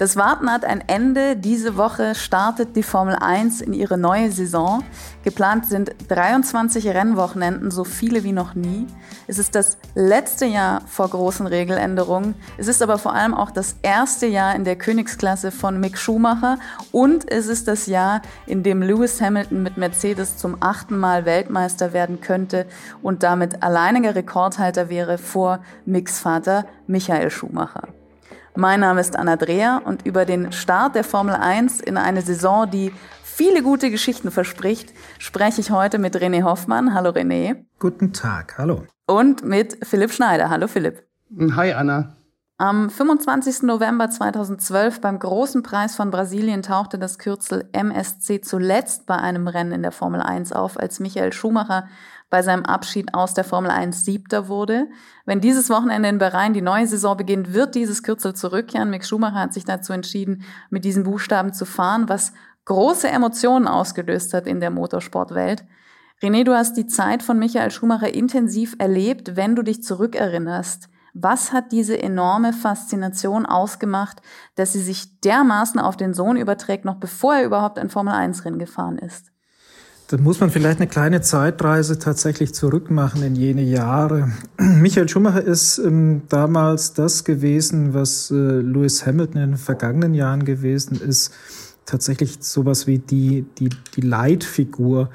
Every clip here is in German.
Das Warten hat ein Ende. Diese Woche startet die Formel 1 in ihre neue Saison. Geplant sind 23 Rennwochenenden, so viele wie noch nie. Es ist das letzte Jahr vor großen Regeländerungen. Es ist aber vor allem auch das erste Jahr in der Königsklasse von Mick Schumacher und es ist das Jahr, in dem Lewis Hamilton mit Mercedes zum achten Mal Weltmeister werden könnte und damit alleiniger Rekordhalter wäre vor Micks Vater Michael Schumacher. Mein Name ist Anna Dreher und über den Start der Formel 1 in eine Saison, die viele gute Geschichten verspricht, spreche ich heute mit René Hoffmann. Hallo René. Guten Tag, hallo. Und mit Philipp Schneider. Hallo Philipp. Hi Anna. Am 25. November 2012 beim Großen Preis von Brasilien tauchte das Kürzel MSC zuletzt bei einem Rennen in der Formel 1 auf, als Michael Schumacher bei seinem Abschied aus der Formel 1 Siebter wurde. Wenn dieses Wochenende in Bahrain die neue Saison beginnt, wird dieses Kürzel zurückkehren. Mick Schumacher hat sich dazu entschieden, mit diesen Buchstaben zu fahren, was große Emotionen ausgelöst hat in der Motorsportwelt. René, du hast die Zeit von Michael Schumacher intensiv erlebt, wenn du dich zurückerinnerst. Was hat diese enorme Faszination ausgemacht, dass sie sich dermaßen auf den Sohn überträgt, noch bevor er überhaupt ein Formel-1-Rennen gefahren ist? Da muss man vielleicht eine kleine Zeitreise tatsächlich zurückmachen in jene Jahre. Michael Schumacher ist ähm, damals das gewesen, was äh, Lewis Hamilton in den vergangenen Jahren gewesen ist. Tatsächlich sowas wie die, die, die Leitfigur.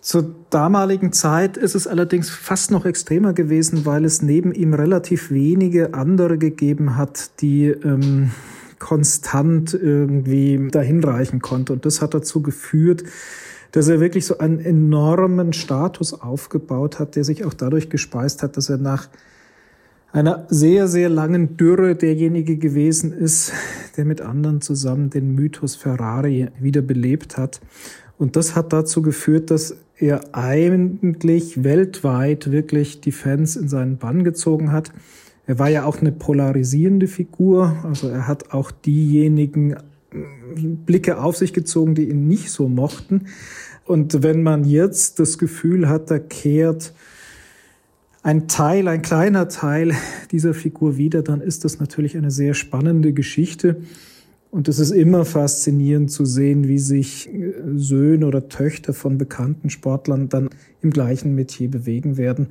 Zur damaligen Zeit ist es allerdings fast noch extremer gewesen, weil es neben ihm relativ wenige andere gegeben hat, die ähm, konstant irgendwie dahin reichen konnte. Und das hat dazu geführt, dass er wirklich so einen enormen Status aufgebaut hat, der sich auch dadurch gespeist hat, dass er nach einer sehr, sehr langen Dürre derjenige gewesen ist, der mit anderen zusammen den Mythos Ferrari wiederbelebt hat. Und das hat dazu geführt, dass er eigentlich weltweit wirklich die Fans in seinen Bann gezogen hat. Er war ja auch eine polarisierende Figur, also er hat auch diejenigen Blicke auf sich gezogen, die ihn nicht so mochten. Und wenn man jetzt das Gefühl hat, da kehrt ein Teil, ein kleiner Teil dieser Figur wieder, dann ist das natürlich eine sehr spannende Geschichte. Und es ist immer faszinierend zu sehen, wie sich äh, Söhne oder Töchter von bekannten Sportlern dann im gleichen Metier bewegen werden.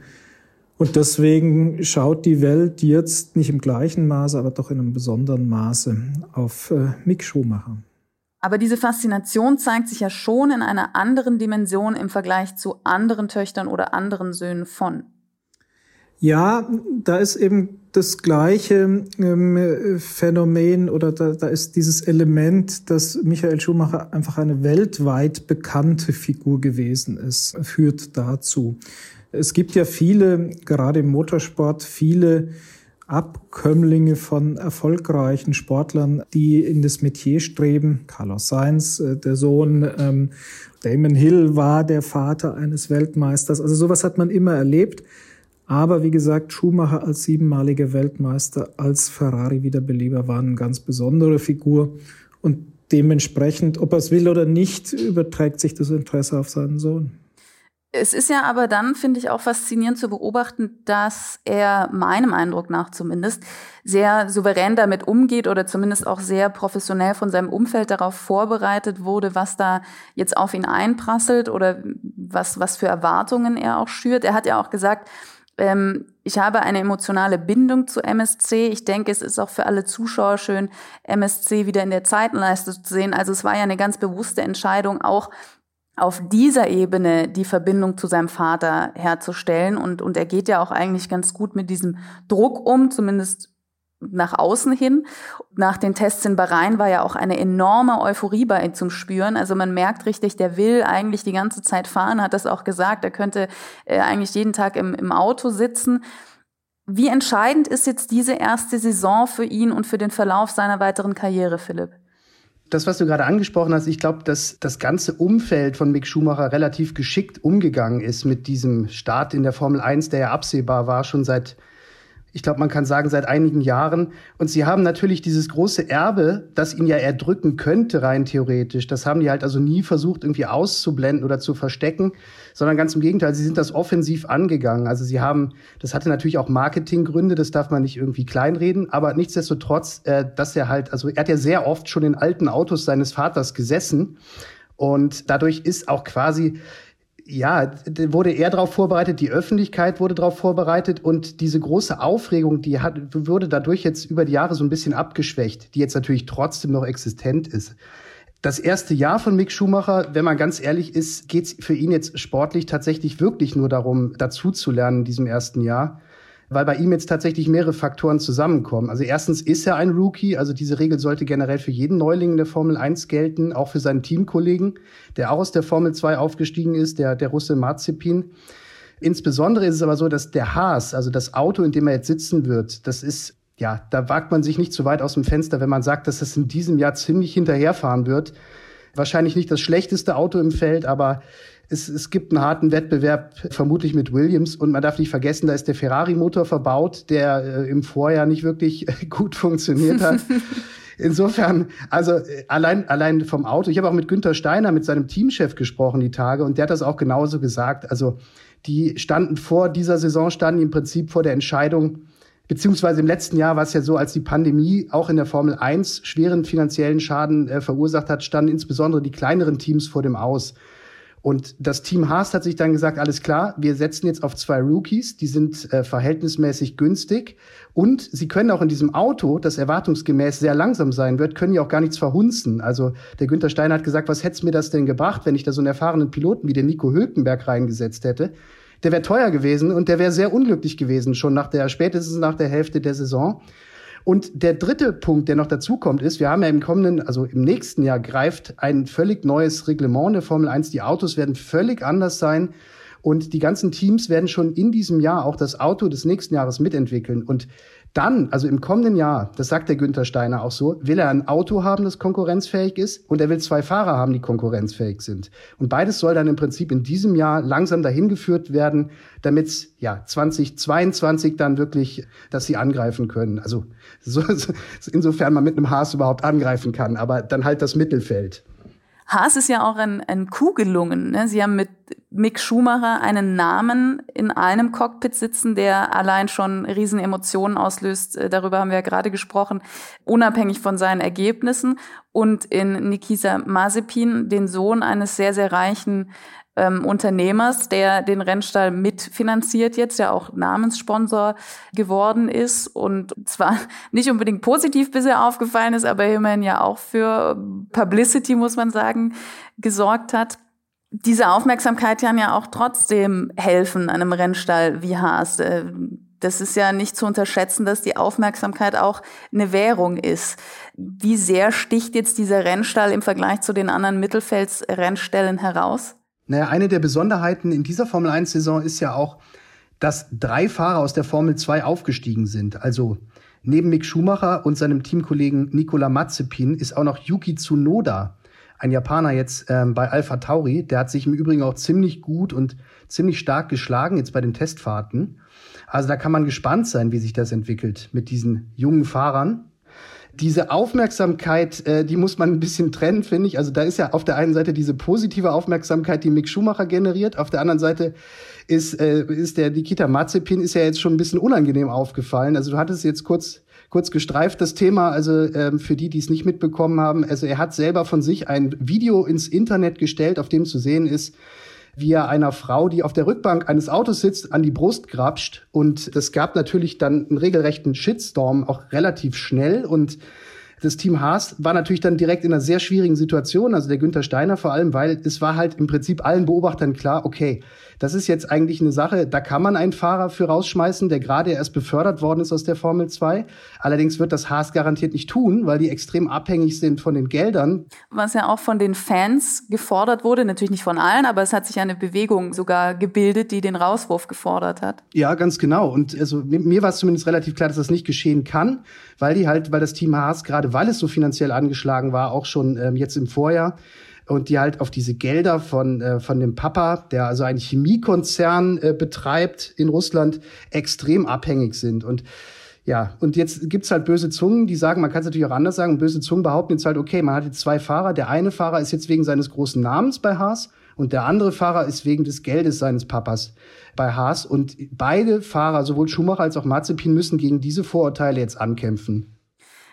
Und deswegen schaut die Welt jetzt nicht im gleichen Maße, aber doch in einem besonderen Maße auf äh, Mick Schumacher. Aber diese Faszination zeigt sich ja schon in einer anderen Dimension im Vergleich zu anderen Töchtern oder anderen Söhnen von. Ja, da ist eben das gleiche ähm, Phänomen oder da, da ist dieses Element, dass Michael Schumacher einfach eine weltweit bekannte Figur gewesen ist, führt dazu. Es gibt ja viele, gerade im Motorsport, viele Abkömmlinge von erfolgreichen Sportlern, die in das Metier streben. Carlos Sainz, äh, der Sohn, ähm, Damon Hill war der Vater eines Weltmeisters. Also sowas hat man immer erlebt. Aber wie gesagt, Schumacher als siebenmaliger Weltmeister, als Ferrari-Wiederbeleber war eine ganz besondere Figur. Und dementsprechend, ob er es will oder nicht, überträgt sich das Interesse auf seinen Sohn. Es ist ja aber dann, finde ich, auch faszinierend zu beobachten, dass er meinem Eindruck nach zumindest sehr souverän damit umgeht oder zumindest auch sehr professionell von seinem Umfeld darauf vorbereitet wurde, was da jetzt auf ihn einprasselt oder was, was für Erwartungen er auch schürt. Er hat ja auch gesagt, ich habe eine emotionale Bindung zu MSC. Ich denke, es ist auch für alle Zuschauer schön, MSC wieder in der Zeitenleiste zu sehen. Also es war ja eine ganz bewusste Entscheidung, auch auf dieser Ebene die Verbindung zu seinem Vater herzustellen. Und, und er geht ja auch eigentlich ganz gut mit diesem Druck um, zumindest nach außen hin. Nach den Tests in Bahrain war ja auch eine enorme Euphorie bei ihm zum Spüren. Also man merkt richtig, der will eigentlich die ganze Zeit fahren, hat das auch gesagt. Er könnte äh, eigentlich jeden Tag im, im Auto sitzen. Wie entscheidend ist jetzt diese erste Saison für ihn und für den Verlauf seiner weiteren Karriere, Philipp? das, was du gerade angesprochen hast, ich glaube, dass das ganze Umfeld von Mick Schumacher relativ geschickt umgegangen ist mit diesem Start in der Formel 1, der ja absehbar war, schon seit ich glaube, man kann sagen, seit einigen Jahren. Und sie haben natürlich dieses große Erbe, das ihn ja erdrücken könnte, rein theoretisch. Das haben die halt also nie versucht, irgendwie auszublenden oder zu verstecken, sondern ganz im Gegenteil, sie sind das offensiv angegangen. Also sie haben, das hatte natürlich auch Marketinggründe, das darf man nicht irgendwie kleinreden, aber nichtsdestotrotz, äh, dass er halt, also er hat ja sehr oft schon in alten Autos seines Vaters gesessen. Und dadurch ist auch quasi ja, wurde er darauf vorbereitet, die Öffentlichkeit wurde darauf vorbereitet und diese große Aufregung, die hat, wurde dadurch jetzt über die Jahre so ein bisschen abgeschwächt, die jetzt natürlich trotzdem noch existent ist. Das erste Jahr von Mick Schumacher, wenn man ganz ehrlich ist, geht es für ihn jetzt sportlich tatsächlich wirklich nur darum, dazu zu lernen in diesem ersten Jahr weil bei ihm jetzt tatsächlich mehrere Faktoren zusammenkommen. Also erstens ist er ein Rookie, also diese Regel sollte generell für jeden Neuling in der Formel 1 gelten, auch für seinen Teamkollegen, der auch aus der Formel 2 aufgestiegen ist, der, der Russe Marzipin. Insbesondere ist es aber so, dass der Haas, also das Auto, in dem er jetzt sitzen wird, das ist, ja, da wagt man sich nicht zu weit aus dem Fenster, wenn man sagt, dass das in diesem Jahr ziemlich hinterherfahren wird. Wahrscheinlich nicht das schlechteste Auto im Feld, aber es, es gibt einen harten Wettbewerb, vermutlich mit Williams. Und man darf nicht vergessen, da ist der Ferrari-Motor verbaut, der äh, im Vorjahr nicht wirklich gut funktioniert hat. Insofern, also äh, allein, allein vom Auto. Ich habe auch mit Günther Steiner, mit seinem Teamchef gesprochen die Tage und der hat das auch genauso gesagt. Also die standen vor dieser Saison, standen im Prinzip vor der Entscheidung, beziehungsweise im letzten Jahr war es ja so, als die Pandemie auch in der Formel 1 schweren finanziellen Schaden äh, verursacht hat, standen insbesondere die kleineren Teams vor dem Aus. Und das Team Haas hat sich dann gesagt, alles klar, wir setzen jetzt auf zwei Rookies, die sind äh, verhältnismäßig günstig und sie können auch in diesem Auto, das erwartungsgemäß sehr langsam sein wird, können ja auch gar nichts verhunzen. Also der Günther Steiner hat gesagt, was hätte mir das denn gebracht, wenn ich da so einen erfahrenen Piloten wie den Nico Hülkenberg reingesetzt hätte? Der wäre teuer gewesen und der wäre sehr unglücklich gewesen, schon nach der, spätestens nach der Hälfte der Saison. Und der dritte Punkt, der noch dazu kommt, ist, wir haben ja im kommenden, also im nächsten Jahr greift ein völlig neues Reglement der Formel 1. Die Autos werden völlig anders sein. Und die ganzen Teams werden schon in diesem Jahr auch das Auto des nächsten Jahres mitentwickeln. Und dann, also im kommenden Jahr, das sagt der Günther Steiner auch so, will er ein Auto haben, das konkurrenzfähig ist und er will zwei Fahrer haben, die konkurrenzfähig sind. Und beides soll dann im Prinzip in diesem Jahr langsam dahin geführt werden, damit ja 2022 dann wirklich, dass sie angreifen können. Also so, insofern man mit einem Haas überhaupt angreifen kann, aber dann halt das Mittelfeld. Haas ist ja auch ein, ein Coup gelungen. Ne? Sie haben mit Mick Schumacher einen Namen in einem Cockpit sitzen, der allein schon riesen Emotionen auslöst. Äh, darüber haben wir ja gerade gesprochen, unabhängig von seinen Ergebnissen. Und in Nikisa Mazepin, den Sohn eines sehr, sehr reichen ähm, Unternehmers, der den Rennstall mitfinanziert jetzt, der auch Namenssponsor geworden ist und zwar nicht unbedingt positiv bisher aufgefallen ist, aber immerhin ja auch für Publicity, muss man sagen, gesorgt hat. Diese Aufmerksamkeit kann ja auch trotzdem helfen einem Rennstall wie Haas. Äh, das ist ja nicht zu unterschätzen, dass die Aufmerksamkeit auch eine Währung ist. Wie sehr sticht jetzt dieser Rennstall im Vergleich zu den anderen Mittelfeldsrennstellen heraus? Naja, eine der Besonderheiten in dieser Formel 1-Saison ist ja auch, dass drei Fahrer aus der Formel 2 aufgestiegen sind. Also neben Mick Schumacher und seinem Teamkollegen Nicola Mazepin ist auch noch Yuki Tsunoda, ein Japaner jetzt ähm, bei Alpha Tauri. Der hat sich im Übrigen auch ziemlich gut und ziemlich stark geschlagen jetzt bei den Testfahrten. Also da kann man gespannt sein, wie sich das entwickelt mit diesen jungen Fahrern diese Aufmerksamkeit, äh, die muss man ein bisschen trennen, finde ich. Also da ist ja auf der einen Seite diese positive Aufmerksamkeit, die Mick Schumacher generiert, auf der anderen Seite ist, äh, ist der Nikita Mazepin ist ja jetzt schon ein bisschen unangenehm aufgefallen. Also du hattest jetzt kurz kurz gestreift das Thema, also ähm, für die, die es nicht mitbekommen haben, also er hat selber von sich ein Video ins Internet gestellt, auf dem zu sehen ist, wie er einer Frau, die auf der Rückbank eines Autos sitzt, an die Brust grapscht. Und es gab natürlich dann einen regelrechten Shitstorm, auch relativ schnell. Und das Team Haas war natürlich dann direkt in einer sehr schwierigen Situation, also der Günther Steiner vor allem, weil es war halt im Prinzip allen Beobachtern klar, okay, das ist jetzt eigentlich eine Sache, da kann man einen Fahrer für rausschmeißen, der gerade erst befördert worden ist aus der Formel 2. Allerdings wird das Haas garantiert nicht tun, weil die extrem abhängig sind von den Geldern. Was ja auch von den Fans gefordert wurde, natürlich nicht von allen, aber es hat sich eine Bewegung sogar gebildet, die den Rauswurf gefordert hat. Ja, ganz genau. Und also mir war es zumindest relativ klar, dass das nicht geschehen kann, weil die halt, weil das Team Haas gerade, weil es so finanziell angeschlagen war, auch schon ähm, jetzt im Vorjahr, und die halt auf diese Gelder von, äh, von dem Papa, der also einen Chemiekonzern äh, betreibt in Russland, extrem abhängig sind. Und ja, und jetzt gibt's halt böse Zungen, die sagen, man kann es natürlich auch anders sagen, böse Zungen behaupten jetzt halt, okay, man hat jetzt zwei Fahrer, der eine Fahrer ist jetzt wegen seines großen Namens bei Haas und der andere Fahrer ist wegen des Geldes seines Papas bei Haas. Und beide Fahrer, sowohl Schumacher als auch Mazepin, müssen gegen diese Vorurteile jetzt ankämpfen.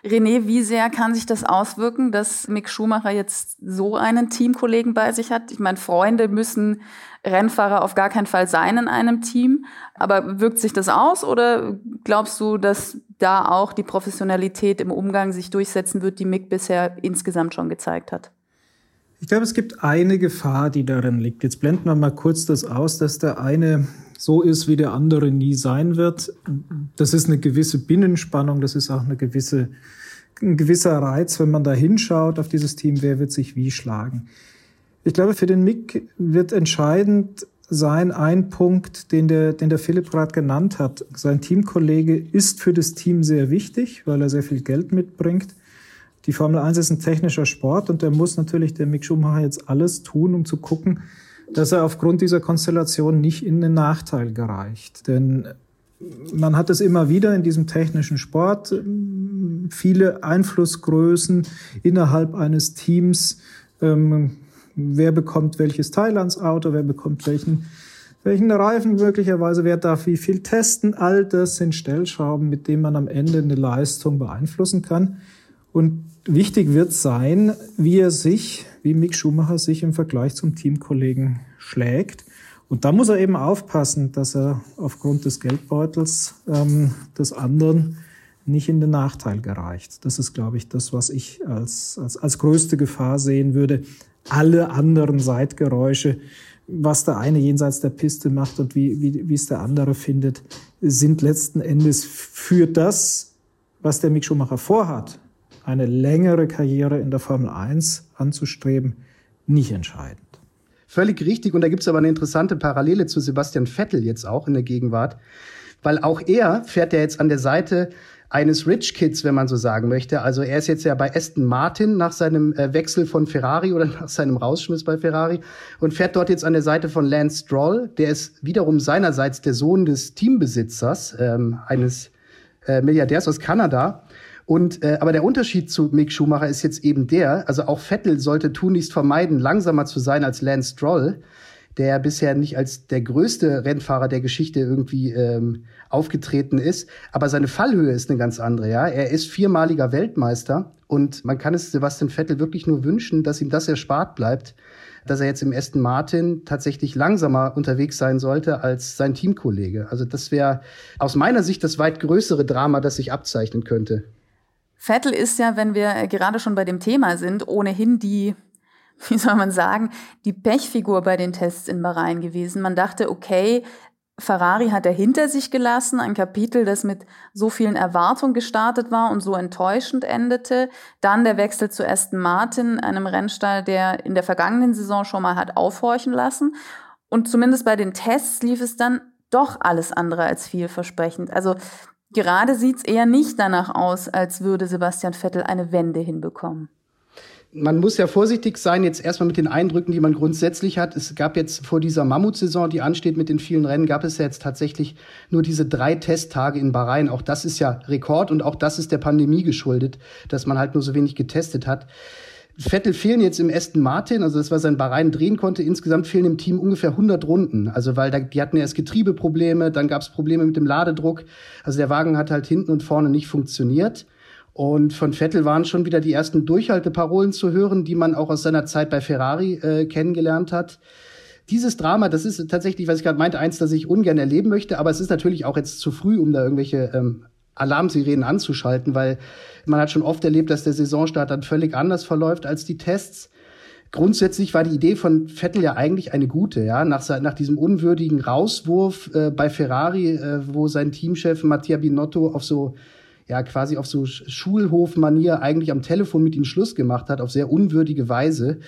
René, wie sehr kann sich das auswirken, dass Mick Schumacher jetzt so einen Teamkollegen bei sich hat? Ich meine, Freunde müssen Rennfahrer auf gar keinen Fall sein in einem Team. Aber wirkt sich das aus oder glaubst du, dass da auch die Professionalität im Umgang sich durchsetzen wird, die Mick bisher insgesamt schon gezeigt hat? Ich glaube, es gibt eine Gefahr, die darin liegt. Jetzt blenden wir mal kurz das aus, dass der eine so ist, wie der andere nie sein wird. Das ist eine gewisse Binnenspannung, das ist auch eine gewisse, ein gewisser Reiz, wenn man da hinschaut auf dieses Team, wer wird sich wie schlagen. Ich glaube, für den Mick wird entscheidend sein ein Punkt, den der, den der Philipp gerade genannt hat. Sein Teamkollege ist für das Team sehr wichtig, weil er sehr viel Geld mitbringt. Die Formel 1 ist ein technischer Sport und der muss natürlich der Mick Schumacher jetzt alles tun, um zu gucken, dass er aufgrund dieser Konstellation nicht in den Nachteil gereicht. Denn man hat es immer wieder in diesem technischen Sport, viele Einflussgrößen innerhalb eines Teams. Ähm, wer bekommt welches Teil ans Auto, wer bekommt welchen, welchen Reifen möglicherweise, wer darf wie viel testen. All das sind Stellschrauben, mit denen man am Ende eine Leistung beeinflussen kann. Und wichtig wird sein, wie er sich, wie Mick Schumacher sich im Vergleich zum Teamkollegen schlägt. Und da muss er eben aufpassen, dass er aufgrund des Geldbeutels ähm, des anderen nicht in den Nachteil gereicht. Das ist, glaube ich, das, was ich als, als, als größte Gefahr sehen würde. Alle anderen Seitgeräusche, was der eine jenseits der Piste macht und wie, wie, wie es der andere findet, sind letzten Endes für das, was der Mick Schumacher vorhat, eine längere Karriere in der Formel 1 anzustreben, nicht entscheidend. Völlig richtig. Und da gibt es aber eine interessante Parallele zu Sebastian Vettel jetzt auch in der Gegenwart. Weil auch er fährt ja jetzt an der Seite eines Rich Kids, wenn man so sagen möchte. Also er ist jetzt ja bei Aston Martin nach seinem äh, Wechsel von Ferrari oder nach seinem Rausschmiss bei Ferrari und fährt dort jetzt an der Seite von Lance Stroll. Der ist wiederum seinerseits der Sohn des Teambesitzers, ähm, eines äh, Milliardärs aus Kanada. Und äh, aber der Unterschied zu Mick Schumacher ist jetzt eben der, also auch Vettel sollte tunlichst vermeiden, langsamer zu sein als Lance Stroll, der bisher nicht als der größte Rennfahrer der Geschichte irgendwie ähm, aufgetreten ist. Aber seine Fallhöhe ist eine ganz andere. Ja, er ist viermaliger Weltmeister und man kann es Sebastian Vettel wirklich nur wünschen, dass ihm das erspart bleibt, dass er jetzt im Aston Martin tatsächlich langsamer unterwegs sein sollte als sein Teamkollege. Also das wäre aus meiner Sicht das weit größere Drama, das sich abzeichnen könnte. Vettel ist ja, wenn wir gerade schon bei dem Thema sind, ohnehin die, wie soll man sagen, die Pechfigur bei den Tests in Bahrain gewesen. Man dachte, okay, Ferrari hat er hinter sich gelassen, ein Kapitel, das mit so vielen Erwartungen gestartet war und so enttäuschend endete. Dann der Wechsel zu Aston Martin, einem Rennstall, der in der vergangenen Saison schon mal hat aufhorchen lassen. Und zumindest bei den Tests lief es dann doch alles andere als vielversprechend. Also Gerade sieht es eher nicht danach aus, als würde Sebastian Vettel eine Wende hinbekommen. Man muss ja vorsichtig sein, jetzt erstmal mit den Eindrücken, die man grundsätzlich hat. Es gab jetzt vor dieser Mammutsaison, die ansteht mit den vielen Rennen, gab es ja jetzt tatsächlich nur diese drei Testtage in Bahrain. Auch das ist ja Rekord und auch das ist der Pandemie geschuldet, dass man halt nur so wenig getestet hat. Vettel fehlen jetzt im Aston Martin, also das, was er in Bahrain drehen konnte. Insgesamt fehlen im Team ungefähr 100 Runden. Also weil da, die hatten erst Getriebeprobleme, dann gab es Probleme mit dem Ladedruck. Also der Wagen hat halt hinten und vorne nicht funktioniert. Und von Vettel waren schon wieder die ersten Durchhalteparolen zu hören, die man auch aus seiner Zeit bei Ferrari äh, kennengelernt hat. Dieses Drama, das ist tatsächlich, was ich gerade meinte, eins, das ich ungern erleben möchte, aber es ist natürlich auch jetzt zu früh, um da irgendwelche ähm, Alarmsirenen anzuschalten, weil man hat schon oft erlebt, dass der Saisonstart dann völlig anders verläuft als die Tests. Grundsätzlich war die Idee von Vettel ja eigentlich eine gute, ja. Nach, nach diesem unwürdigen Rauswurf äh, bei Ferrari, äh, wo sein Teamchef Mattia Binotto auf so ja quasi auf so Schulhofmanier eigentlich am Telefon mit ihm Schluss gemacht hat, auf sehr unwürdige Weise,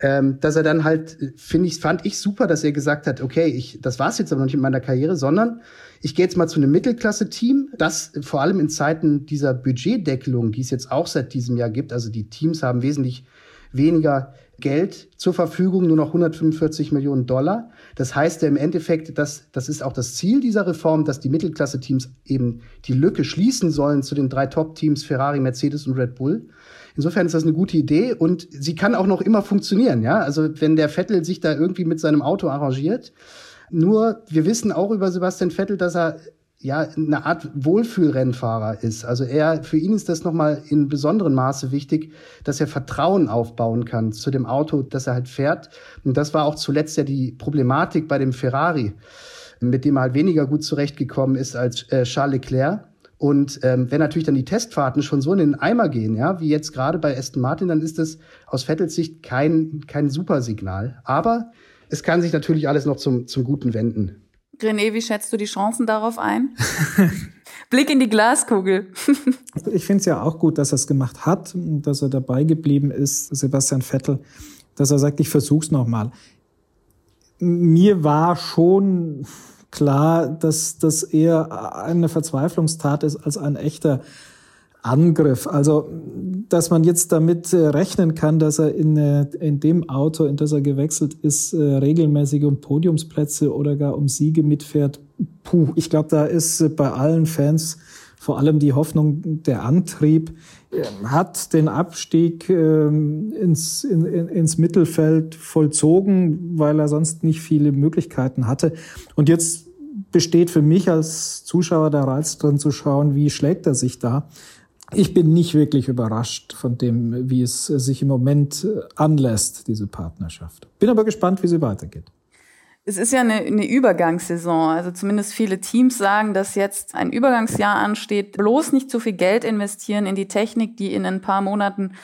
ähm, dass er dann halt, äh, finde ich, fand ich super, dass er gesagt hat, okay, ich, das war's jetzt aber noch nicht in meiner Karriere, sondern ich gehe jetzt mal zu einem Mittelklasse-Team, das vor allem in Zeiten dieser Budgetdeckelung, die es jetzt auch seit diesem Jahr gibt, also die Teams haben wesentlich weniger Geld zur Verfügung, nur noch 145 Millionen Dollar. Das heißt ja im Endeffekt, dass, das ist auch das Ziel dieser Reform, dass die Mittelklasse-Teams eben die Lücke schließen sollen zu den drei Top-Teams Ferrari, Mercedes und Red Bull. Insofern ist das eine gute Idee und sie kann auch noch immer funktionieren, ja. Also wenn der Vettel sich da irgendwie mit seinem Auto arrangiert. Nur, wir wissen auch über Sebastian Vettel, dass er ja eine Art Wohlfühlrennfahrer ist. Also er, für ihn ist das nochmal in besonderem Maße wichtig, dass er Vertrauen aufbauen kann zu dem Auto, das er halt fährt. Und das war auch zuletzt ja die Problematik bei dem Ferrari, mit dem er halt weniger gut zurechtgekommen ist als äh, Charles Leclerc. Und ähm, wenn natürlich dann die Testfahrten schon so in den Eimer gehen, ja, wie jetzt gerade bei Aston Martin, dann ist das aus Vettels Sicht kein, kein Supersignal. Aber es kann sich natürlich alles noch zum, zum Guten wenden. René, wie schätzt du die Chancen darauf ein? Blick in die Glaskugel. ich finde es ja auch gut, dass er es gemacht hat, dass er dabei geblieben ist, Sebastian Vettel, dass er sagt, ich versuch's nochmal. Mir war schon klar, dass das eher eine Verzweiflungstat ist als ein echter Angriff. Also, dass man jetzt damit äh, rechnen kann, dass er in, äh, in dem Auto, in das er gewechselt ist, äh, regelmäßig um Podiumsplätze oder gar um Siege mitfährt. Puh, ich glaube, da ist bei allen Fans vor allem die Hoffnung, der Antrieb hat den Abstieg ähm, ins, in, ins Mittelfeld vollzogen, weil er sonst nicht viele Möglichkeiten hatte. Und jetzt besteht für mich als Zuschauer der Reiz drin zu schauen, wie schlägt er sich da ich bin nicht wirklich überrascht von dem, wie es sich im Moment anlässt, diese Partnerschaft. Bin aber gespannt, wie sie weitergeht. Es ist ja eine, eine Übergangssaison. Also zumindest viele Teams sagen, dass jetzt ein Übergangsjahr ansteht. Bloß nicht zu viel Geld investieren in die Technik, die in ein paar Monaten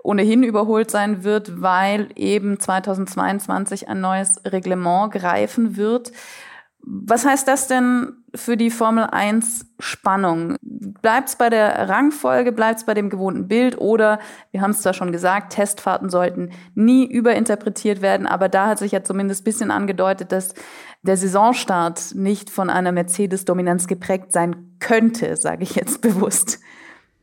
ohnehin überholt sein wird, weil eben 2022 ein neues Reglement greifen wird. Was heißt das denn für die Formel 1 Spannung? Bleibt es bei der Rangfolge, bleibt es bei dem gewohnten Bild oder, wir haben es zwar schon gesagt, Testfahrten sollten nie überinterpretiert werden, aber da hat sich ja zumindest bisschen angedeutet, dass der Saisonstart nicht von einer Mercedes-Dominanz geprägt sein könnte, sage ich jetzt bewusst.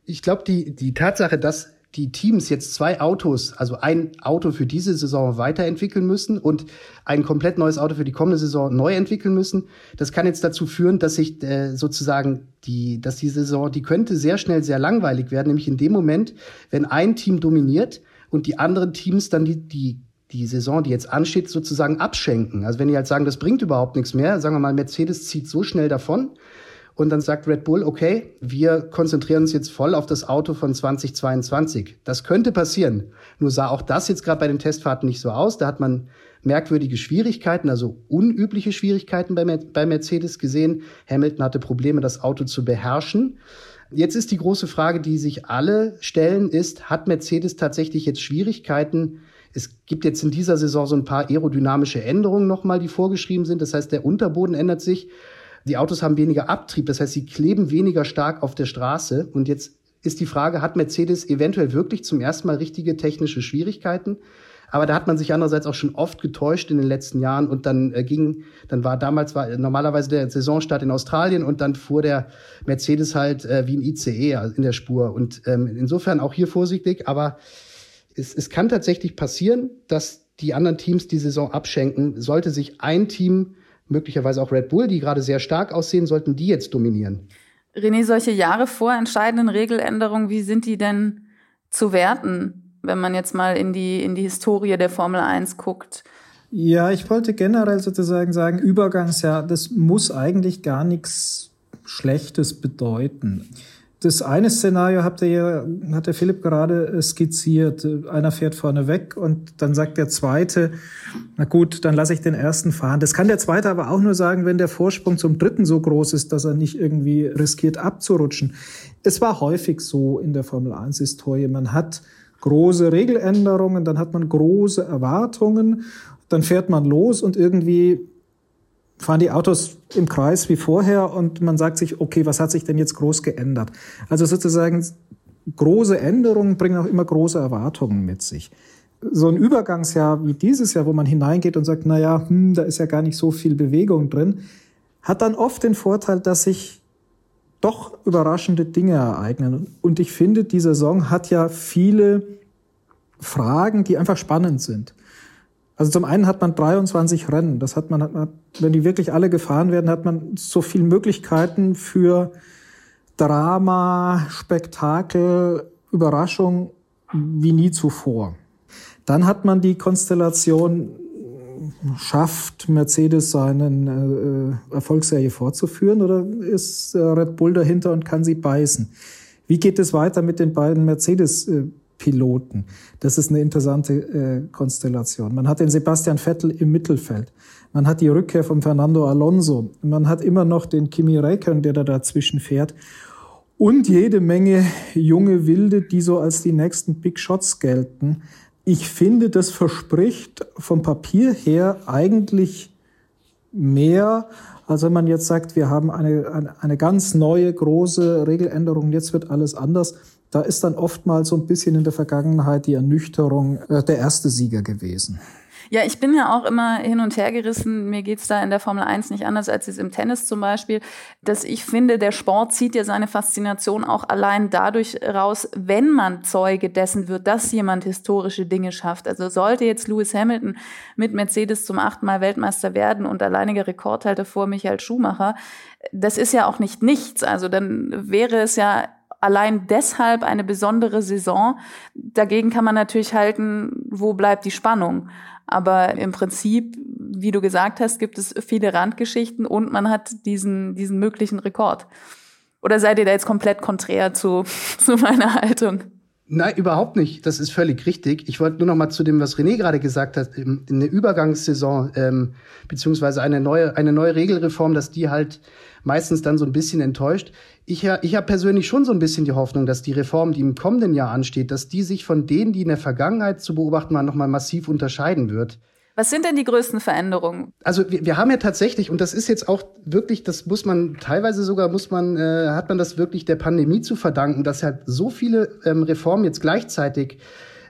Ich glaube, die, die Tatsache, dass die Teams jetzt zwei Autos, also ein Auto für diese Saison weiterentwickeln müssen und ein komplett neues Auto für die kommende Saison neu entwickeln müssen, das kann jetzt dazu führen, dass sich äh, sozusagen die, dass die Saison, die könnte sehr schnell sehr langweilig werden, nämlich in dem Moment, wenn ein Team dominiert und die anderen Teams dann die, die die Saison, die jetzt ansteht, sozusagen abschenken. Also wenn die halt sagen, das bringt überhaupt nichts mehr, sagen wir mal, Mercedes zieht so schnell davon, und dann sagt Red Bull, okay, wir konzentrieren uns jetzt voll auf das Auto von 2022. Das könnte passieren. Nur sah auch das jetzt gerade bei den Testfahrten nicht so aus. Da hat man merkwürdige Schwierigkeiten, also unübliche Schwierigkeiten bei, bei Mercedes gesehen. Hamilton hatte Probleme, das Auto zu beherrschen. Jetzt ist die große Frage, die sich alle stellen, ist, hat Mercedes tatsächlich jetzt Schwierigkeiten, es gibt jetzt in dieser Saison so ein paar aerodynamische Änderungen nochmal, die vorgeschrieben sind. Das heißt, der Unterboden ändert sich. Die Autos haben weniger Abtrieb, das heißt, sie kleben weniger stark auf der Straße. Und jetzt ist die Frage, hat Mercedes eventuell wirklich zum ersten Mal richtige technische Schwierigkeiten? Aber da hat man sich andererseits auch schon oft getäuscht in den letzten Jahren und dann äh, ging, dann war damals war normalerweise der Saisonstart in Australien und dann fuhr der Mercedes halt äh, wie ein ICE in der Spur. Und ähm, insofern auch hier vorsichtig, aber es, es kann tatsächlich passieren, dass die anderen Teams die Saison abschenken. Sollte sich ein Team möglicherweise auch Red Bull, die gerade sehr stark aussehen, sollten die jetzt dominieren. René, solche Jahre vor entscheidenden Regeländerungen, wie sind die denn zu werten, wenn man jetzt mal in die, in die Historie der Formel 1 guckt? Ja, ich wollte generell sozusagen sagen, Übergangsjahr, das muss eigentlich gar nichts Schlechtes bedeuten. Das eine Szenario habt ihr ja, hat der Philipp gerade äh, skizziert. Einer fährt vorne weg und dann sagt der zweite, na gut, dann lasse ich den ersten fahren. Das kann der zweite aber auch nur sagen, wenn der Vorsprung zum dritten so groß ist, dass er nicht irgendwie riskiert abzurutschen. Es war häufig so in der Formel 1 Historie. Man hat große Regeländerungen, dann hat man große Erwartungen, dann fährt man los und irgendwie fahren die Autos im Kreis wie vorher und man sagt sich, okay, was hat sich denn jetzt groß geändert? Also sozusagen große Änderungen bringen auch immer große Erwartungen mit sich. So ein Übergangsjahr wie dieses Jahr, wo man hineingeht und sagt, na ja, hm, da ist ja gar nicht so viel Bewegung drin, hat dann oft den Vorteil, dass sich doch überraschende Dinge ereignen. Und ich finde, die Saison hat ja viele Fragen, die einfach spannend sind. Also zum einen hat man 23 Rennen. Das hat man, hat man, wenn die wirklich alle gefahren werden, hat man so viele Möglichkeiten für Drama, Spektakel, Überraschung wie nie zuvor. Dann hat man die Konstellation, schafft Mercedes seinen äh, Erfolgsserie fortzuführen oder ist äh, Red Bull dahinter und kann sie beißen? Wie geht es weiter mit den beiden Mercedes-Piloten? Das ist eine interessante äh, Konstellation. Man hat den Sebastian Vettel im Mittelfeld. Man hat die Rückkehr von Fernando Alonso. Man hat immer noch den Kimi Räikkönen, der da dazwischen fährt. Und jede Menge junge Wilde, die so als die nächsten Big Shots gelten. Ich finde, das verspricht vom Papier her eigentlich mehr, als wenn man jetzt sagt, wir haben eine, eine, eine ganz neue große Regeländerung, jetzt wird alles anders. Da ist dann oftmals so ein bisschen in der Vergangenheit die Ernüchterung äh, der erste Sieger gewesen. Ja, ich bin ja auch immer hin und her gerissen. Mir geht's da in der Formel 1 nicht anders als es im Tennis zum Beispiel, dass ich finde, der Sport zieht ja seine Faszination auch allein dadurch raus, wenn man Zeuge dessen wird, dass jemand historische Dinge schafft. Also sollte jetzt Lewis Hamilton mit Mercedes zum achten Mal Weltmeister werden und alleiniger Rekordhalter vor Michael Schumacher, das ist ja auch nicht nichts. Also dann wäre es ja allein deshalb eine besondere Saison. Dagegen kann man natürlich halten, wo bleibt die Spannung. Aber im Prinzip, wie du gesagt hast, gibt es viele Randgeschichten und man hat diesen, diesen möglichen Rekord. Oder seid ihr da jetzt komplett konträr zu, zu meiner Haltung? Nein, überhaupt nicht. Das ist völlig richtig. Ich wollte nur noch mal zu dem, was René gerade gesagt hat, in der Übergangssaison ähm, beziehungsweise eine neue eine neue Regelreform, dass die halt meistens dann so ein bisschen enttäuscht. Ich, ich habe persönlich schon so ein bisschen die Hoffnung, dass die Reform, die im kommenden Jahr ansteht, dass die sich von denen, die in der Vergangenheit zu beobachten waren, nochmal massiv unterscheiden wird. Was sind denn die größten Veränderungen? Also wir, wir haben ja tatsächlich, und das ist jetzt auch wirklich, das muss man teilweise sogar, muss man, äh, hat man das wirklich der Pandemie zu verdanken, dass halt so viele ähm, Reformen jetzt gleichzeitig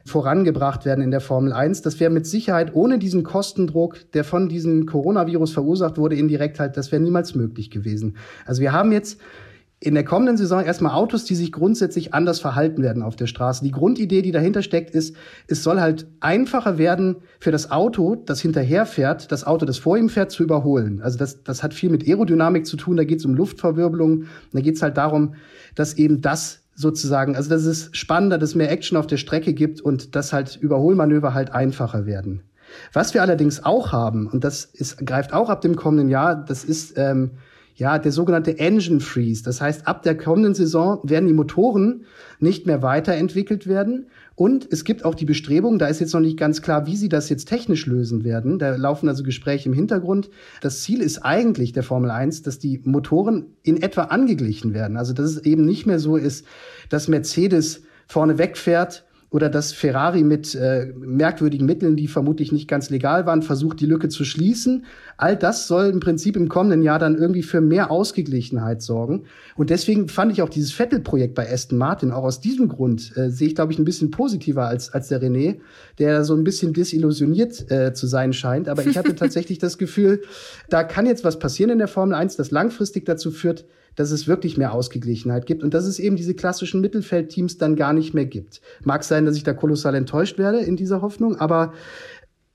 vorangebracht werden in der Formel 1. Das wäre mit Sicherheit ohne diesen Kostendruck, der von diesem Coronavirus verursacht wurde, indirekt halt, das wäre niemals möglich gewesen. Also wir haben jetzt in der kommenden Saison erstmal Autos, die sich grundsätzlich anders verhalten werden auf der Straße. Die Grundidee, die dahinter steckt, ist, es soll halt einfacher werden für das Auto, das hinterherfährt, das Auto, das vor ihm fährt, zu überholen. Also das, das hat viel mit Aerodynamik zu tun, da geht es um Luftverwirbelung, da geht es halt darum, dass eben das sozusagen, also dass es spannender, dass es mehr Action auf der Strecke gibt und dass halt Überholmanöver halt einfacher werden. Was wir allerdings auch haben, und das ist, greift auch ab dem kommenden Jahr, das ist ähm, ja der sogenannte Engine Freeze. Das heißt, ab der kommenden Saison werden die Motoren nicht mehr weiterentwickelt werden, und es gibt auch die Bestrebung, da ist jetzt noch nicht ganz klar, wie sie das jetzt technisch lösen werden. Da laufen also Gespräche im Hintergrund. Das Ziel ist eigentlich der Formel 1, dass die Motoren in etwa angeglichen werden. Also dass es eben nicht mehr so ist, dass Mercedes vorne wegfährt oder dass Ferrari mit äh, merkwürdigen Mitteln, die vermutlich nicht ganz legal waren, versucht, die Lücke zu schließen. All das soll im Prinzip im kommenden Jahr dann irgendwie für mehr Ausgeglichenheit sorgen. Und deswegen fand ich auch dieses Vettel-Projekt bei Aston Martin, auch aus diesem Grund, äh, sehe ich, glaube ich, ein bisschen positiver als, als der René, der so ein bisschen desillusioniert äh, zu sein scheint. Aber ich hatte tatsächlich das Gefühl, da kann jetzt was passieren in der Formel 1, das langfristig dazu führt, dass es wirklich mehr Ausgeglichenheit gibt und dass es eben diese klassischen Mittelfeldteams dann gar nicht mehr gibt. Mag sein, dass ich da kolossal enttäuscht werde in dieser Hoffnung, aber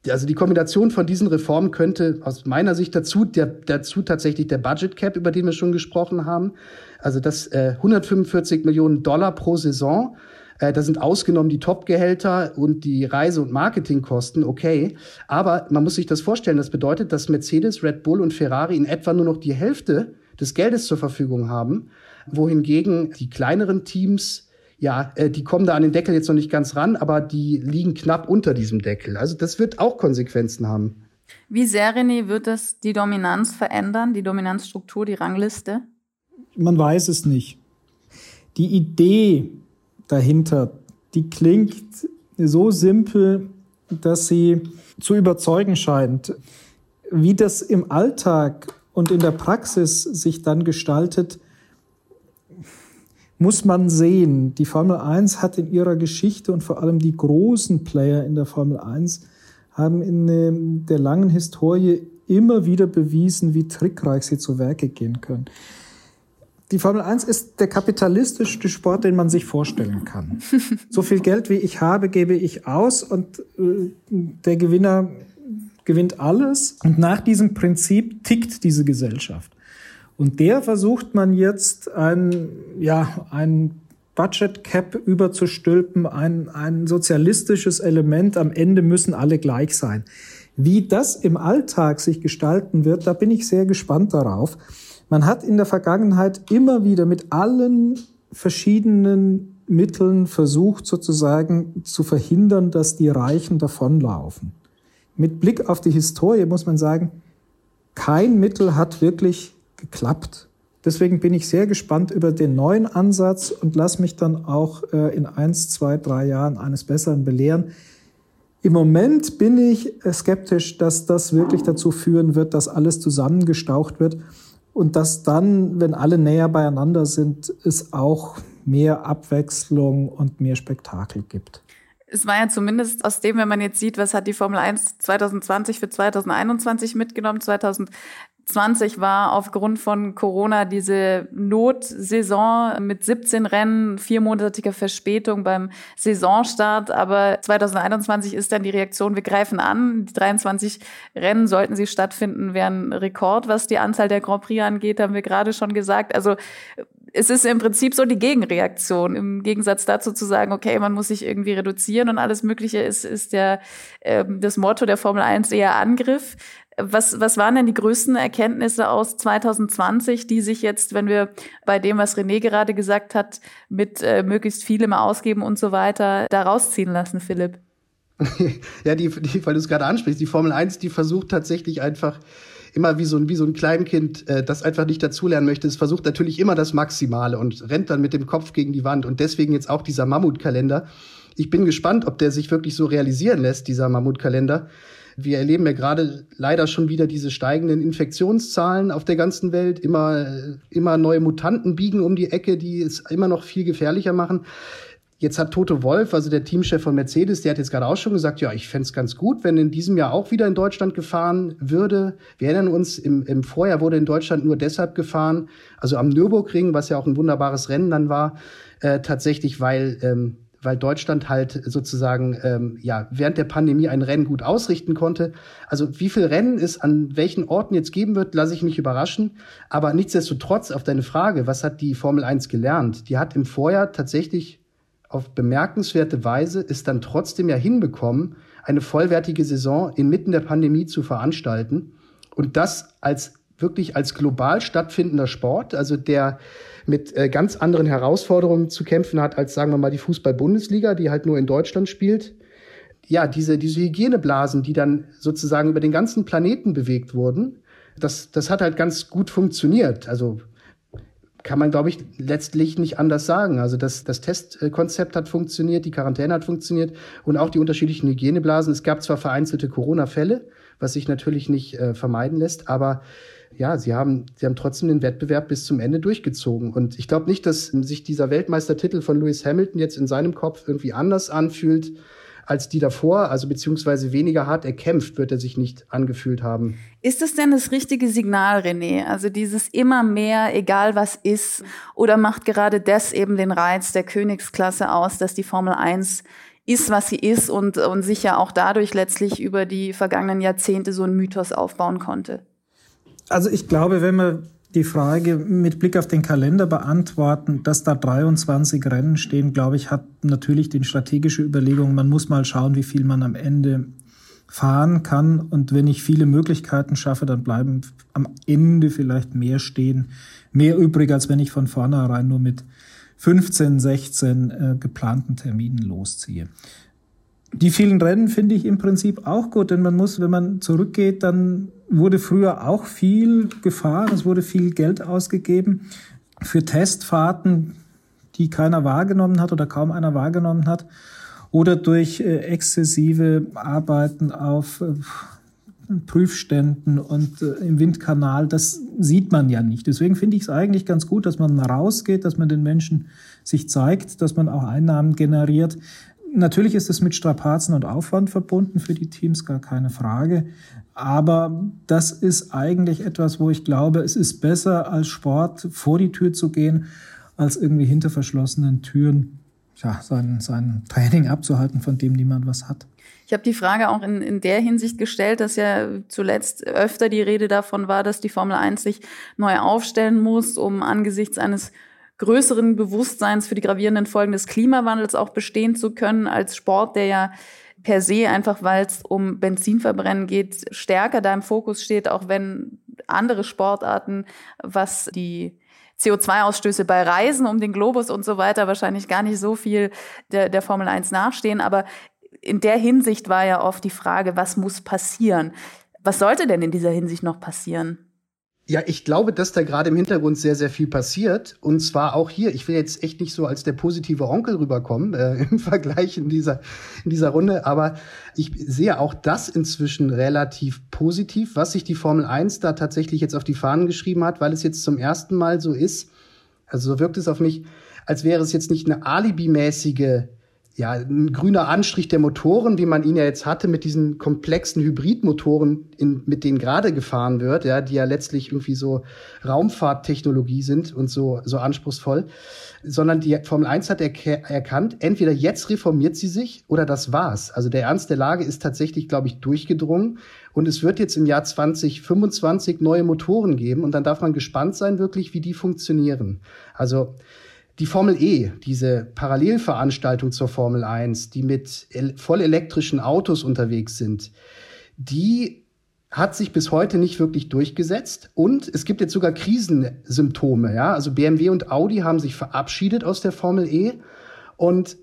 also die Kombination von diesen Reformen könnte aus meiner Sicht dazu, der, dazu tatsächlich der Budget Cap, über den wir schon gesprochen haben. Also das äh, 145 Millionen Dollar pro Saison. Äh, da sind ausgenommen die Top-Gehälter und die Reise- und Marketingkosten, okay. Aber man muss sich das vorstellen, das bedeutet, dass Mercedes, Red Bull und Ferrari in etwa nur noch die Hälfte des Geldes zur Verfügung haben, wohingegen die kleineren Teams ja, äh, die kommen da an den Deckel jetzt noch nicht ganz ran, aber die liegen knapp unter diesem Deckel. Also das wird auch Konsequenzen haben. Wie sehr, René, wird das die Dominanz verändern, die Dominanzstruktur, die Rangliste? Man weiß es nicht. Die Idee dahinter, die klingt so simpel, dass sie zu überzeugen scheint. Wie das im Alltag und in der Praxis sich dann gestaltet, muss man sehen. Die Formel 1 hat in ihrer Geschichte und vor allem die großen Player in der Formel 1 haben in ähm, der langen Historie immer wieder bewiesen, wie trickreich sie zu Werke gehen können. die Formel 1 ist der kapitalistischste Sport, den man sich vorstellen kann. so viel Geld wie ich habe, gebe ich aus und äh, der Gewinner gewinnt alles. Und nach diesem Prinzip tickt diese Gesellschaft. Und der versucht man jetzt ein, ja, ein Budget Cap überzustülpen, ein, ein sozialistisches Element. Am Ende müssen alle gleich sein. Wie das im Alltag sich gestalten wird, da bin ich sehr gespannt darauf. Man hat in der Vergangenheit immer wieder mit allen verschiedenen Mitteln versucht, sozusagen zu verhindern, dass die Reichen davonlaufen. Mit Blick auf die Historie muss man sagen, kein Mittel hat wirklich geklappt. Deswegen bin ich sehr gespannt über den neuen Ansatz und lasse mich dann auch äh, in eins, zwei, drei Jahren eines Besseren belehren. Im Moment bin ich skeptisch, dass das wirklich dazu führen wird, dass alles zusammengestaucht wird und dass dann, wenn alle näher beieinander sind, es auch mehr Abwechslung und mehr Spektakel gibt. Es war ja zumindest aus dem, wenn man jetzt sieht, was hat die Formel 1 2020 für 2021 mitgenommen. 2020 war aufgrund von Corona diese Notsaison mit 17 Rennen, viermonatiger Verspätung beim Saisonstart. Aber 2021 ist dann die Reaktion, wir greifen an. Die 23 Rennen sollten sie stattfinden, wären Rekord, was die Anzahl der Grand Prix angeht, haben wir gerade schon gesagt. Also es ist im Prinzip so die Gegenreaktion. Im Gegensatz dazu zu sagen, okay, man muss sich irgendwie reduzieren und alles Mögliche ist, ist der, äh, das Motto der Formel 1 eher Angriff. Was, was waren denn die größten Erkenntnisse aus 2020, die sich jetzt, wenn wir bei dem, was René gerade gesagt hat, mit äh, möglichst vielem ausgeben und so weiter, da rausziehen lassen, Philipp? ja, die, die, weil du es gerade ansprichst, die Formel 1, die versucht tatsächlich einfach immer wie so ein, wie so ein Kleinkind, äh, das einfach nicht dazulernen möchte. Es versucht natürlich immer das Maximale und rennt dann mit dem Kopf gegen die Wand. Und deswegen jetzt auch dieser Mammutkalender. Ich bin gespannt, ob der sich wirklich so realisieren lässt, dieser Mammutkalender. Wir erleben ja gerade leider schon wieder diese steigenden Infektionszahlen auf der ganzen Welt. Immer, immer neue Mutanten biegen um die Ecke, die es immer noch viel gefährlicher machen. Jetzt hat Toto Wolf, also der Teamchef von Mercedes, der hat jetzt gerade auch schon gesagt, ja, ich fände es ganz gut, wenn in diesem Jahr auch wieder in Deutschland gefahren würde. Wir erinnern uns, im, im Vorjahr wurde in Deutschland nur deshalb gefahren, also am Nürburgring, was ja auch ein wunderbares Rennen dann war, äh, tatsächlich, weil ähm, weil Deutschland halt sozusagen ähm, ja während der Pandemie ein Rennen gut ausrichten konnte. Also wie viel Rennen es an welchen Orten jetzt geben wird, lasse ich mich überraschen. Aber nichtsdestotrotz auf deine Frage, was hat die Formel 1 gelernt? Die hat im Vorjahr tatsächlich auf bemerkenswerte Weise es dann trotzdem ja hinbekommen, eine vollwertige Saison inmitten der Pandemie zu veranstalten. Und das als wirklich als global stattfindender Sport, also der mit äh, ganz anderen Herausforderungen zu kämpfen hat, als sagen wir mal die Fußball-Bundesliga, die halt nur in Deutschland spielt. Ja, diese, diese Hygieneblasen, die dann sozusagen über den ganzen Planeten bewegt wurden, das, das hat halt ganz gut funktioniert. Also kann man, glaube ich, letztlich nicht anders sagen. Also das, das Testkonzept hat funktioniert, die Quarantäne hat funktioniert und auch die unterschiedlichen Hygieneblasen. Es gab zwar vereinzelte Corona-Fälle, was sich natürlich nicht äh, vermeiden lässt, aber ja, sie haben, sie haben trotzdem den Wettbewerb bis zum Ende durchgezogen. Und ich glaube nicht, dass sich dieser Weltmeistertitel von Lewis Hamilton jetzt in seinem Kopf irgendwie anders anfühlt als die davor, also beziehungsweise weniger hart erkämpft, wird er sich nicht angefühlt haben. Ist es denn das richtige Signal, René? Also dieses immer mehr, egal was ist, oder macht gerade das eben den Reiz der Königsklasse aus, dass die Formel 1 ist, was sie ist und, und sich ja auch dadurch letztlich über die vergangenen Jahrzehnte so ein Mythos aufbauen konnte? Also ich glaube, wenn man die Frage mit Blick auf den Kalender beantworten, dass da 23 Rennen stehen, glaube ich, hat natürlich die strategische Überlegung, man muss mal schauen, wie viel man am Ende fahren kann. Und wenn ich viele Möglichkeiten schaffe, dann bleiben am Ende vielleicht mehr stehen, mehr übrig, als wenn ich von vornherein nur mit 15, 16 äh, geplanten Terminen losziehe. Die vielen Rennen finde ich im Prinzip auch gut, denn man muss, wenn man zurückgeht, dann wurde früher auch viel gefahren, es wurde viel Geld ausgegeben für Testfahrten, die keiner wahrgenommen hat oder kaum einer wahrgenommen hat, oder durch äh, exzessive Arbeiten auf äh, Prüfständen und äh, im Windkanal, das sieht man ja nicht. Deswegen finde ich es eigentlich ganz gut, dass man rausgeht, dass man den Menschen sich zeigt, dass man auch Einnahmen generiert Natürlich ist es mit Strapazen und Aufwand verbunden für die Teams, gar keine Frage. Aber das ist eigentlich etwas, wo ich glaube, es ist besser als Sport vor die Tür zu gehen, als irgendwie hinter verschlossenen Türen ja, sein, sein Training abzuhalten, von dem niemand was hat. Ich habe die Frage auch in, in der Hinsicht gestellt, dass ja zuletzt öfter die Rede davon war, dass die Formel 1 sich neu aufstellen muss, um angesichts eines größeren Bewusstseins für die gravierenden Folgen des Klimawandels auch bestehen zu können als Sport, der ja per se einfach, weil es um Benzinverbrennen geht, stärker da im Fokus steht, auch wenn andere Sportarten, was die CO2-Ausstöße bei Reisen um den Globus und so weiter wahrscheinlich gar nicht so viel der, der Formel 1 nachstehen. Aber in der Hinsicht war ja oft die Frage, was muss passieren? Was sollte denn in dieser Hinsicht noch passieren? Ja, ich glaube, dass da gerade im Hintergrund sehr, sehr viel passiert. Und zwar auch hier. Ich will jetzt echt nicht so als der positive Onkel rüberkommen äh, im Vergleich in dieser, in dieser Runde. Aber ich sehe auch das inzwischen relativ positiv, was sich die Formel 1 da tatsächlich jetzt auf die Fahnen geschrieben hat, weil es jetzt zum ersten Mal so ist. Also so wirkt es auf mich, als wäre es jetzt nicht eine alibimäßige ja, ein grüner Anstrich der Motoren, wie man ihn ja jetzt hatte mit diesen komplexen Hybridmotoren, in, mit denen gerade gefahren wird, ja, die ja letztlich irgendwie so Raumfahrttechnologie sind und so, so anspruchsvoll, sondern die Formel 1 hat erk erkannt, entweder jetzt reformiert sie sich oder das war's. Also der Ernst der Lage ist tatsächlich, glaube ich, durchgedrungen und es wird jetzt im Jahr 2025 neue Motoren geben und dann darf man gespannt sein, wirklich, wie die funktionieren. Also die Formel E, diese Parallelveranstaltung zur Formel 1, die mit vollelektrischen Autos unterwegs sind, die hat sich bis heute nicht wirklich durchgesetzt und es gibt jetzt sogar Krisensymptome, ja? Also BMW und Audi haben sich verabschiedet aus der Formel E und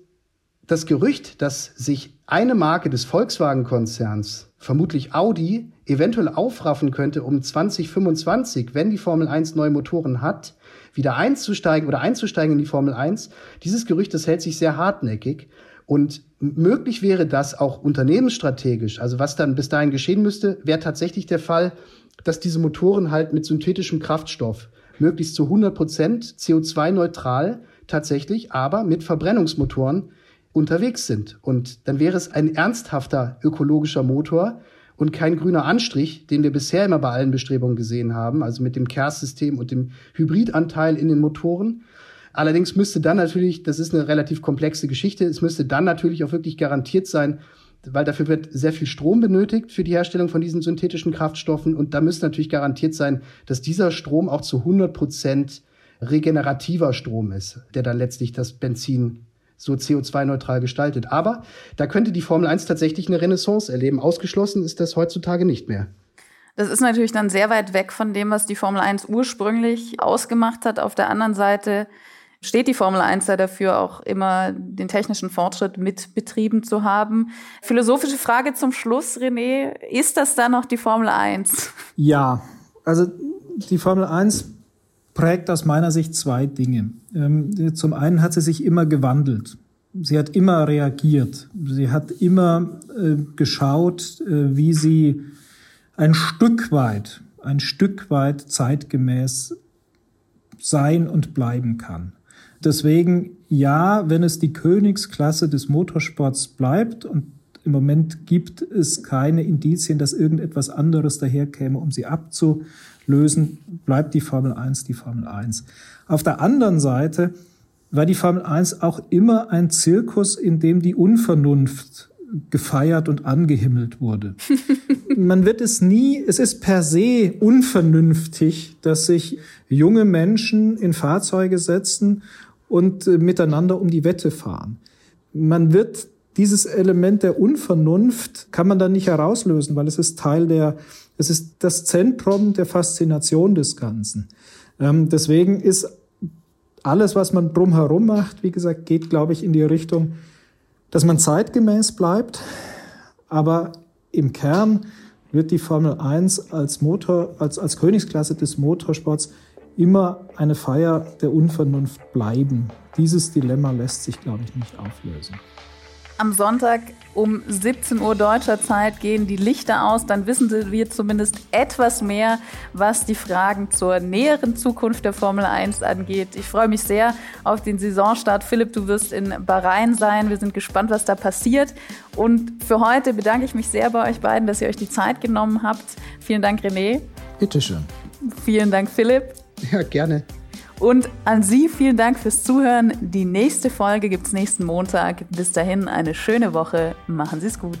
das Gerücht, dass sich eine Marke des Volkswagen-Konzerns, vermutlich Audi, eventuell aufraffen könnte um 2025, wenn die Formel 1 neue Motoren hat, wieder einzusteigen oder einzusteigen in die Formel 1, dieses Gerücht, das hält sich sehr hartnäckig. Und möglich wäre das auch unternehmensstrategisch. Also was dann bis dahin geschehen müsste, wäre tatsächlich der Fall, dass diese Motoren halt mit synthetischem Kraftstoff möglichst zu 100 Prozent CO2-neutral tatsächlich, aber mit Verbrennungsmotoren unterwegs sind. Und dann wäre es ein ernsthafter ökologischer Motor, und kein grüner Anstrich, den wir bisher immer bei allen Bestrebungen gesehen haben, also mit dem KERS-System und dem Hybridanteil in den Motoren. Allerdings müsste dann natürlich, das ist eine relativ komplexe Geschichte, es müsste dann natürlich auch wirklich garantiert sein, weil dafür wird sehr viel Strom benötigt für die Herstellung von diesen synthetischen Kraftstoffen und da müsste natürlich garantiert sein, dass dieser Strom auch zu 100 Prozent regenerativer Strom ist, der dann letztlich das Benzin so CO2-neutral gestaltet. Aber da könnte die Formel 1 tatsächlich eine Renaissance erleben. Ausgeschlossen ist das heutzutage nicht mehr. Das ist natürlich dann sehr weit weg von dem, was die Formel 1 ursprünglich ausgemacht hat. Auf der anderen Seite steht die Formel 1 ja dafür, auch immer den technischen Fortschritt mitbetrieben zu haben. Philosophische Frage zum Schluss, René. Ist das dann noch die Formel 1? Ja, also die Formel 1 prägt aus meiner Sicht zwei Dinge. Ähm, zum einen hat sie sich immer gewandelt. Sie hat immer reagiert. Sie hat immer äh, geschaut, äh, wie sie ein Stück weit, ein Stück weit zeitgemäß sein und bleiben kann. Deswegen, ja, wenn es die Königsklasse des Motorsports bleibt und im Moment gibt es keine Indizien, dass irgendetwas anderes daherkäme, um sie abzu lösen, bleibt die Formel 1 die Formel 1. Auf der anderen Seite war die Formel 1 auch immer ein Zirkus, in dem die Unvernunft gefeiert und angehimmelt wurde. Man wird es nie, es ist per se unvernünftig, dass sich junge Menschen in Fahrzeuge setzen und äh, miteinander um die Wette fahren. Man wird dieses Element der Unvernunft kann man dann nicht herauslösen, weil es ist Teil der es ist das Zentrum der Faszination des Ganzen. Ähm, deswegen ist alles, was man drumherum macht, wie gesagt, geht, glaube ich, in die Richtung, dass man zeitgemäß bleibt, aber im Kern wird die Formel 1 als Motor, als, als Königsklasse des Motorsports immer eine Feier der Unvernunft bleiben. Dieses Dilemma lässt sich, glaube ich, nicht auflösen. Am Sonntag um 17 Uhr deutscher Zeit gehen die Lichter aus. Dann wissen wir zumindest etwas mehr, was die Fragen zur näheren Zukunft der Formel 1 angeht. Ich freue mich sehr auf den Saisonstart. Philipp, du wirst in Bahrain sein. Wir sind gespannt, was da passiert. Und für heute bedanke ich mich sehr bei euch beiden, dass ihr euch die Zeit genommen habt. Vielen Dank, René. Bitteschön. Vielen Dank, Philipp. Ja, gerne. Und an Sie vielen Dank fürs Zuhören. Die nächste Folge gibt es nächsten Montag. Bis dahin eine schöne Woche. Machen Sie es gut.